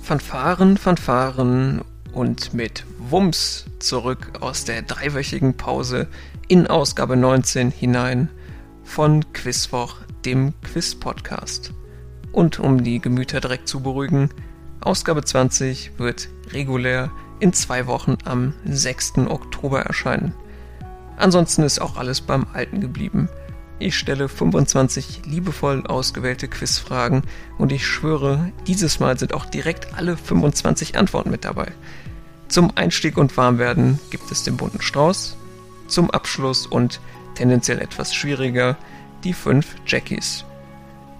Fanfaren, Fanfaren und mit Wumms zurück aus der dreiwöchigen Pause in Ausgabe 19 hinein von Quizwoch, dem Quiz-Podcast. Und um die Gemüter direkt zu beruhigen, Ausgabe 20 wird regulär in zwei Wochen am 6. Oktober erscheinen. Ansonsten ist auch alles beim Alten geblieben. Ich stelle 25 liebevoll ausgewählte Quizfragen und ich schwöre, dieses Mal sind auch direkt alle 25 Antworten mit dabei. Zum Einstieg und Warmwerden gibt es den bunten Strauß, zum Abschluss und tendenziell etwas schwieriger die fünf Jackies.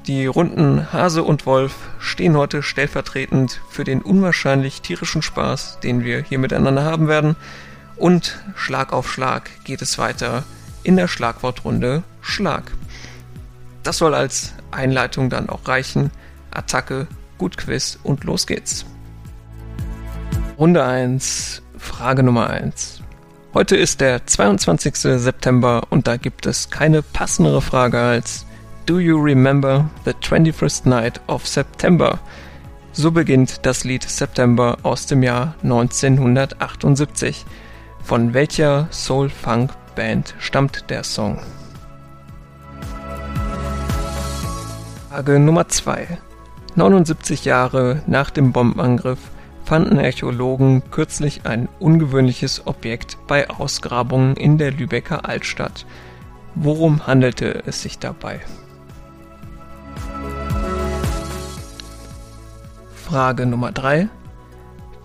Die Runden Hase und Wolf stehen heute stellvertretend für den unwahrscheinlich tierischen Spaß, den wir hier miteinander haben werden. Und Schlag auf Schlag geht es weiter in der Schlagwortrunde Schlag. Das soll als Einleitung dann auch reichen. Attacke, gut Quiz und los geht's. Runde 1, Frage Nummer 1. Heute ist der 22. September und da gibt es keine passendere Frage als Do you remember the 21st night of September? So beginnt das Lied September aus dem Jahr 1978. Von welcher Soul-Funk-Band stammt der Song? Frage Nummer 2. 79 Jahre nach dem Bombenangriff fanden Archäologen kürzlich ein ungewöhnliches Objekt bei Ausgrabungen in der Lübecker Altstadt. Worum handelte es sich dabei? Frage Nummer 3.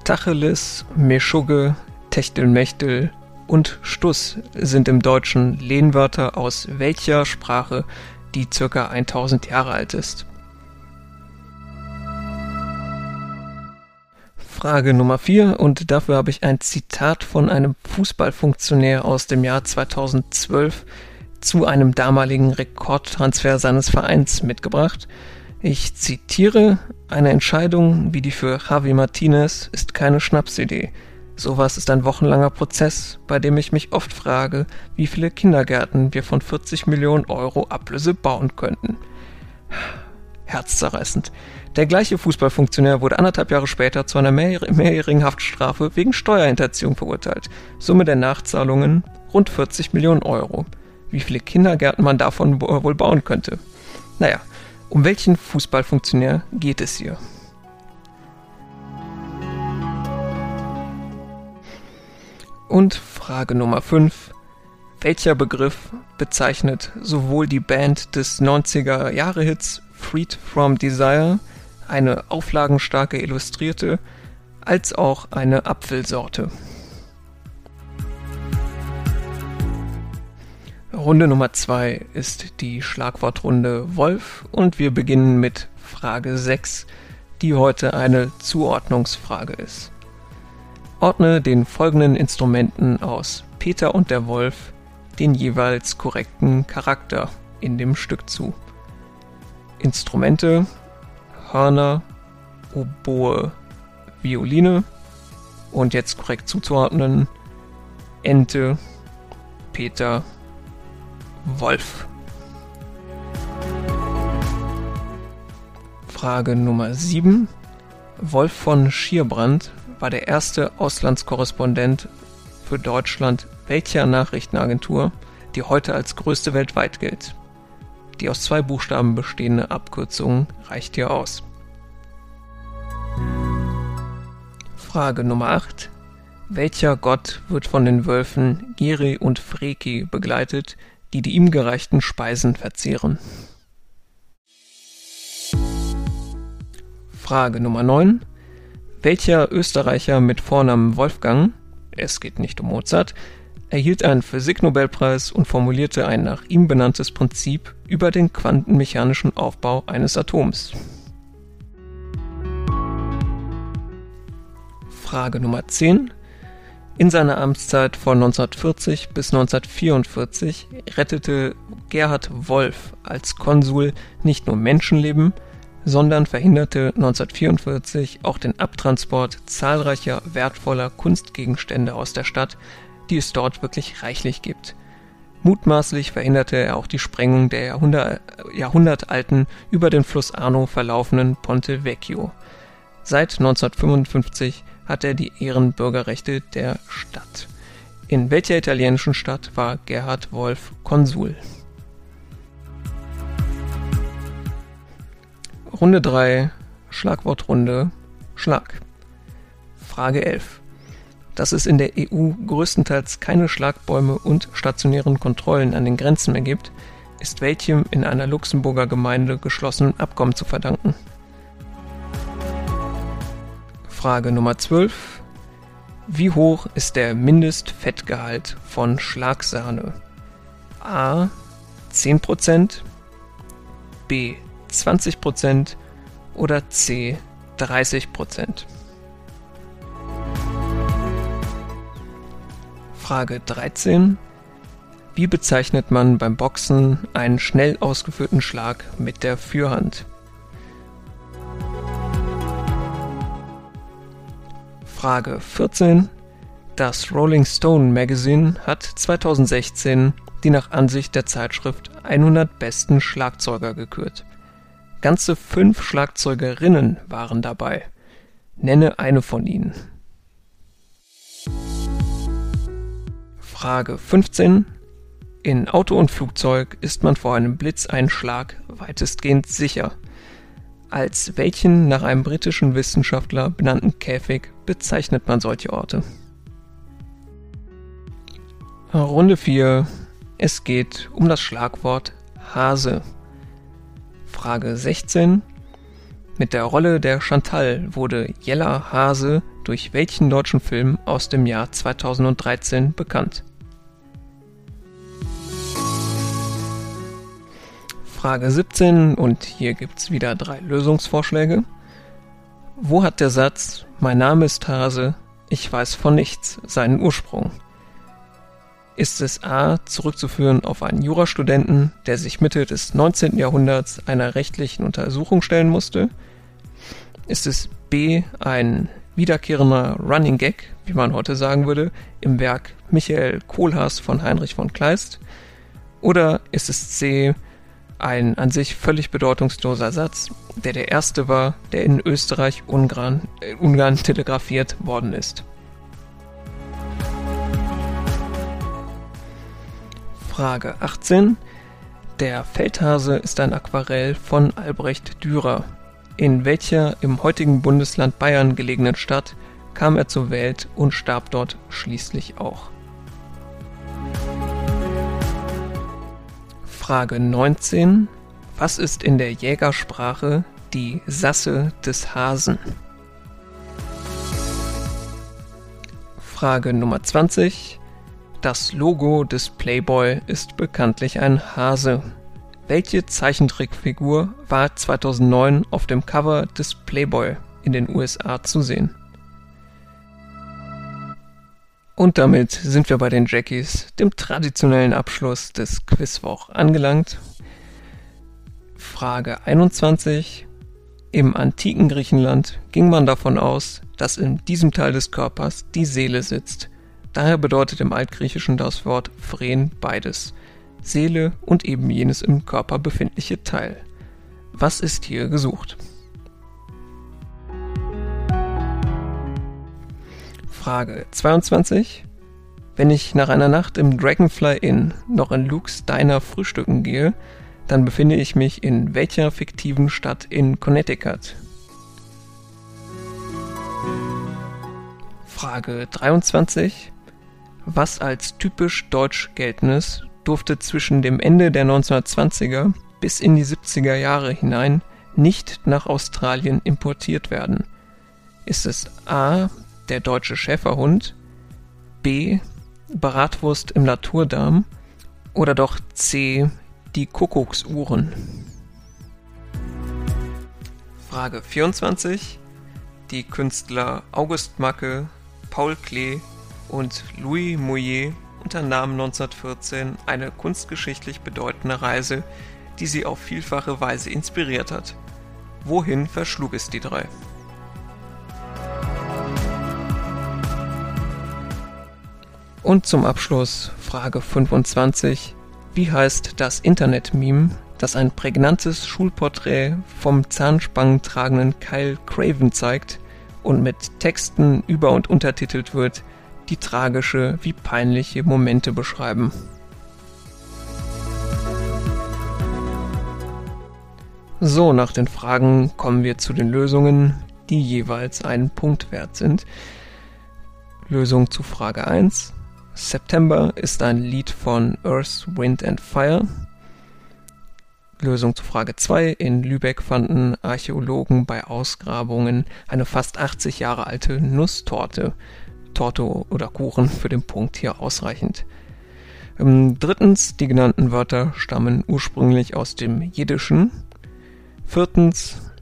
Tacheles, Meschugge, Techtelmechtel und Stuss sind im Deutschen Lehnwörter aus welcher Sprache, die ca. 1000 Jahre alt ist? Frage Nummer 4 und dafür habe ich ein Zitat von einem Fußballfunktionär aus dem Jahr 2012 zu einem damaligen Rekordtransfer seines Vereins mitgebracht. Ich zitiere, eine Entscheidung wie die für Javi Martinez ist keine Schnapsidee. Sowas ist ein wochenlanger Prozess, bei dem ich mich oft frage, wie viele Kindergärten wir von 40 Millionen Euro Ablöse bauen könnten. Herzzerreißend. Der gleiche Fußballfunktionär wurde anderthalb Jahre später zu einer mehr mehrjährigen Haftstrafe wegen Steuerhinterziehung verurteilt. Summe der Nachzahlungen rund 40 Millionen Euro. Wie viele Kindergärten man davon wohl bauen könnte. Naja, um welchen Fußballfunktionär geht es hier? Und Frage Nummer 5. Welcher Begriff bezeichnet sowohl die Band des 90er Jahre Hits Freed from Desire, eine auflagenstarke Illustrierte, als auch eine Apfelsorte? Runde Nummer 2 ist die Schlagwortrunde Wolf und wir beginnen mit Frage 6, die heute eine Zuordnungsfrage ist. Ordne den folgenden Instrumenten aus Peter und der Wolf den jeweils korrekten Charakter in dem Stück zu. Instrumente Hörner, Oboe, Violine und jetzt korrekt zuzuordnen Ente, Peter, Wolf. Frage Nummer 7. Wolf von Schierbrand war der erste Auslandskorrespondent für Deutschland welcher Nachrichtenagentur, die heute als größte weltweit gilt. Die aus zwei Buchstaben bestehende Abkürzung reicht hier aus. Frage Nummer 8. Welcher Gott wird von den Wölfen Giri und Freki begleitet, die die ihm gereichten Speisen verzehren. Frage Nummer 9. Welcher Österreicher mit Vornamen Wolfgang, es geht nicht um Mozart, erhielt einen Physiknobelpreis und formulierte ein nach ihm benanntes Prinzip über den quantenmechanischen Aufbau eines Atoms? Frage Nummer 10. In seiner Amtszeit von 1940 bis 1944 rettete Gerhard Wolf als Konsul nicht nur Menschenleben, sondern verhinderte 1944 auch den Abtransport zahlreicher wertvoller Kunstgegenstände aus der Stadt, die es dort wirklich reichlich gibt. Mutmaßlich verhinderte er auch die Sprengung der Jahrhundert, jahrhundertalten über den Fluss Arno verlaufenden Ponte Vecchio. Seit 1955 hat er die Ehrenbürgerrechte der Stadt. In welcher italienischen Stadt war Gerhard Wolf Konsul? Runde 3, Schlagwortrunde, Schlag. Frage 11. Dass es in der EU größtenteils keine Schlagbäume und stationären Kontrollen an den Grenzen mehr gibt, ist welchem in einer Luxemburger Gemeinde geschlossenen Abkommen zu verdanken? Frage Nummer 12. Wie hoch ist der Mindestfettgehalt von Schlagsahne? A 10%, B 20% oder C 30%? Frage 13. Wie bezeichnet man beim Boxen einen schnell ausgeführten Schlag mit der Fürhand? Frage 14. Das Rolling Stone Magazine hat 2016 die nach Ansicht der Zeitschrift 100 besten Schlagzeuger gekürt. Ganze fünf Schlagzeugerinnen waren dabei. Nenne eine von ihnen. Frage 15. In Auto und Flugzeug ist man vor einem Blitzeinschlag weitestgehend sicher. Als welchen nach einem britischen Wissenschaftler benannten Käfig bezeichnet man solche Orte? Runde 4. Es geht um das Schlagwort Hase. Frage 16. Mit der Rolle der Chantal wurde Jella Hase durch welchen deutschen Film aus dem Jahr 2013 bekannt? Frage 17 und hier gibt's wieder drei Lösungsvorschläge. Wo hat der Satz Mein Name ist Hase, ich weiß von nichts seinen Ursprung? Ist es A zurückzuführen auf einen Jurastudenten, der sich Mitte des 19. Jahrhunderts einer rechtlichen Untersuchung stellen musste? Ist es B ein wiederkehrender Running Gag, wie man heute sagen würde, im Werk Michael Kohlhaas von Heinrich von Kleist? Oder ist es C ein an sich völlig bedeutungsloser Satz, der der erste war, der in Österreich-Ungarn äh, Ungarn telegrafiert worden ist. Frage 18. Der Feldhase ist ein Aquarell von Albrecht Dürer. In welcher im heutigen Bundesland Bayern gelegenen Stadt kam er zur Welt und starb dort schließlich auch? Frage 19. Was ist in der Jägersprache die Sasse des Hasen? Frage Nummer 20. Das Logo des Playboy ist bekanntlich ein Hase. Welche Zeichentrickfigur war 2009 auf dem Cover des Playboy in den USA zu sehen? Und damit sind wir bei den Jackies, dem traditionellen Abschluss des Quizwoch angelangt. Frage 21. Im antiken Griechenland ging man davon aus, dass in diesem Teil des Körpers die Seele sitzt. Daher bedeutet im Altgriechischen das Wort Phren beides. Seele und eben jenes im Körper befindliche Teil. Was ist hier gesucht? Frage 22. Wenn ich nach einer Nacht im Dragonfly Inn noch in Luke's Diner frühstücken gehe, dann befinde ich mich in welcher fiktiven Stadt in Connecticut? Frage 23. Was als typisch deutsch geltendes durfte zwischen dem Ende der 1920er bis in die 70er Jahre hinein nicht nach Australien importiert werden? Ist es A der deutsche Schäferhund, B. Bratwurst im Naturdarm oder doch C. die Kuckucksuhren? Frage 24. Die Künstler August Macke, Paul Klee und Louis Mouillet unternahmen 1914 eine kunstgeschichtlich bedeutende Reise, die sie auf vielfache Weise inspiriert hat. Wohin verschlug es die drei? Und zum Abschluss Frage 25. Wie heißt das Internet-Meme, das ein prägnantes Schulporträt vom zahnspangentragenden Kyle Craven zeigt und mit Texten über- und untertitelt wird, die tragische wie peinliche Momente beschreiben. So, nach den Fragen kommen wir zu den Lösungen, die jeweils einen Punkt wert sind. Lösung zu Frage 1. September ist ein Lied von Earth, Wind and Fire. Lösung zu Frage 2. In Lübeck fanden Archäologen bei Ausgrabungen eine fast 80 Jahre alte Nusstorte. Torte oder Kuchen für den Punkt hier ausreichend. Ähm, drittens, die genannten Wörter stammen ursprünglich aus dem Jiddischen. Viertens,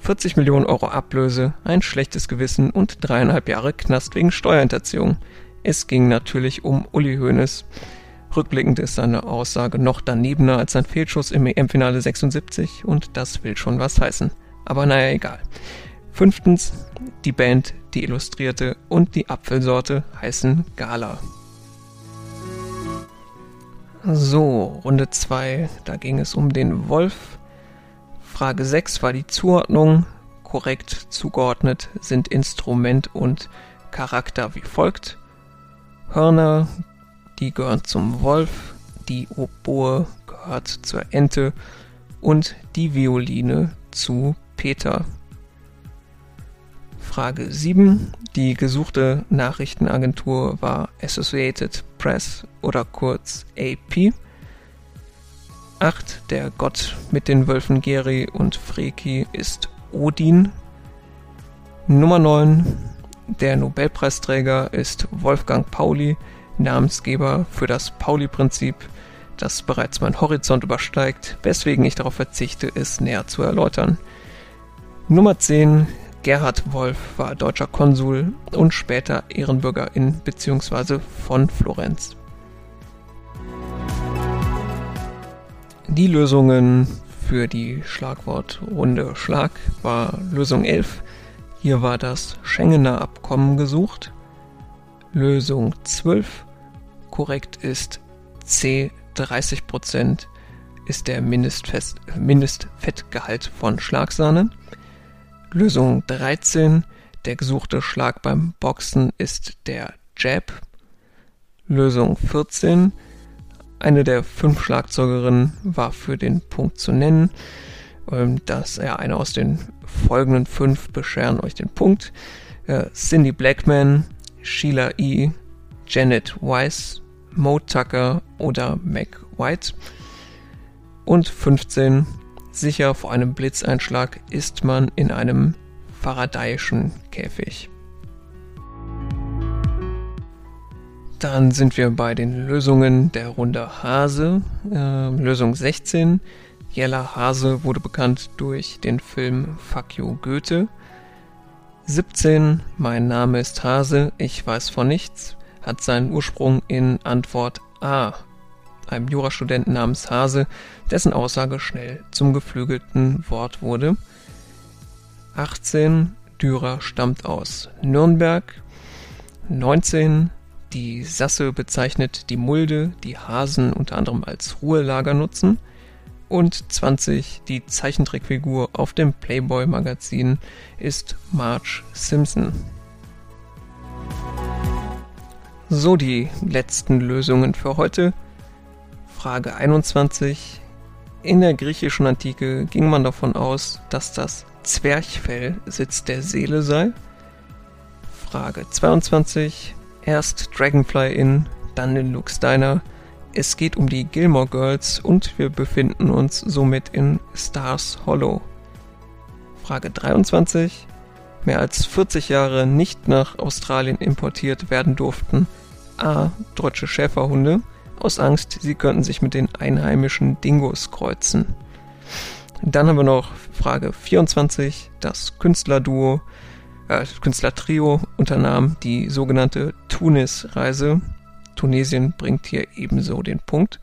40 Millionen Euro Ablöse, ein schlechtes Gewissen und dreieinhalb Jahre Knast wegen Steuerhinterziehung. Es ging natürlich um Uli Hoeneß. Rückblickend ist seine Aussage noch danebener als sein Fehlschuss im EM-Finale 76 und das will schon was heißen. Aber naja, egal. Fünftens, die Band, die Illustrierte und die Apfelsorte heißen Gala. So, Runde 2, da ging es um den Wolf. Frage 6 war die Zuordnung. Korrekt zugeordnet sind Instrument und Charakter wie folgt. Hörner, die gehören zum Wolf, die Oboe gehört zur Ente und die Violine zu Peter. Frage 7. Die gesuchte Nachrichtenagentur war Associated Press oder kurz AP. 8. Der Gott mit den Wölfen Geri und Freki ist Odin. Nummer 9. Der Nobelpreisträger ist Wolfgang Pauli, Namensgeber für das Pauli-Prinzip, das bereits meinen Horizont übersteigt, weswegen ich darauf verzichte, es näher zu erläutern. Nummer 10. Gerhard Wolf war deutscher Konsul und später Ehrenbürger in bzw. von Florenz. Die Lösungen für die Schlagwortrunde Schlag war Lösung 11. Hier war das Schengener Abkommen gesucht. Lösung 12 korrekt ist C 30% ist der Mindestfest, Mindestfettgehalt von Schlagsahne. Lösung 13, der gesuchte Schlag beim Boxen ist der Jab. Lösung 14, eine der fünf Schlagzeugerinnen war für den Punkt zu nennen. Ähm, dass er eine aus den folgenden fünf bescheren euch den Punkt. Äh, Cindy Blackman, Sheila E., Janet Weiss, Mo Tucker oder Mac White. Und 15. Sicher vor einem Blitzeinschlag ist man in einem faradayischen Käfig. Dann sind wir bei den Lösungen der Runde Hase. Äh, Lösung 16. Jella Hase wurde bekannt durch den Film Fuck You Goethe. 17. Mein Name ist Hase, ich weiß von nichts hat seinen Ursprung in Antwort A, einem Jurastudenten namens Hase, dessen Aussage schnell zum geflügelten Wort wurde. 18. Dürer stammt aus Nürnberg. 19. Die Sasse bezeichnet die Mulde, die Hasen unter anderem als Ruhelager nutzen. Und 20. Die Zeichentrickfigur auf dem Playboy-Magazin ist Marge Simpson. So, die letzten Lösungen für heute. Frage 21. In der griechischen Antike ging man davon aus, dass das Zwerchfell Sitz der Seele sei. Frage 22. Erst Dragonfly Inn, dann in Luke's Diner. Es geht um die Gilmore Girls und wir befinden uns somit in Stars Hollow. Frage 23 mehr als 40 Jahre nicht nach Australien importiert werden durften. A. Deutsche Schäferhunde, aus Angst, sie könnten sich mit den einheimischen Dingos kreuzen. Dann haben wir noch Frage 24. Das Künstlerduo, äh, Künstlertrio unternahm die sogenannte Tunis-Reise. Tunesien bringt hier ebenso den Punkt.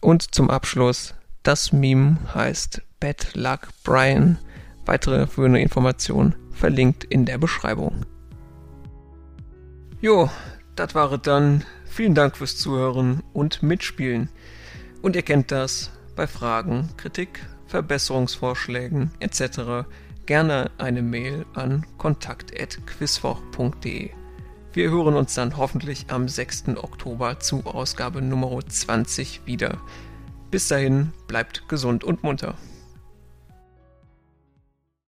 Und zum Abschluss, das Meme heißt Bad Luck Brian. Weitere führende Informationen verlinkt in der Beschreibung. Jo, das war es dann. Vielen Dank fürs Zuhören und Mitspielen. Und ihr kennt das. bei Fragen, Kritik, Verbesserungsvorschlägen etc. gerne eine Mail an kontakt.quizwoch.de. Wir hören uns dann hoffentlich am 6. Oktober zu Ausgabe Nummer 20 wieder. Bis dahin, bleibt gesund und munter.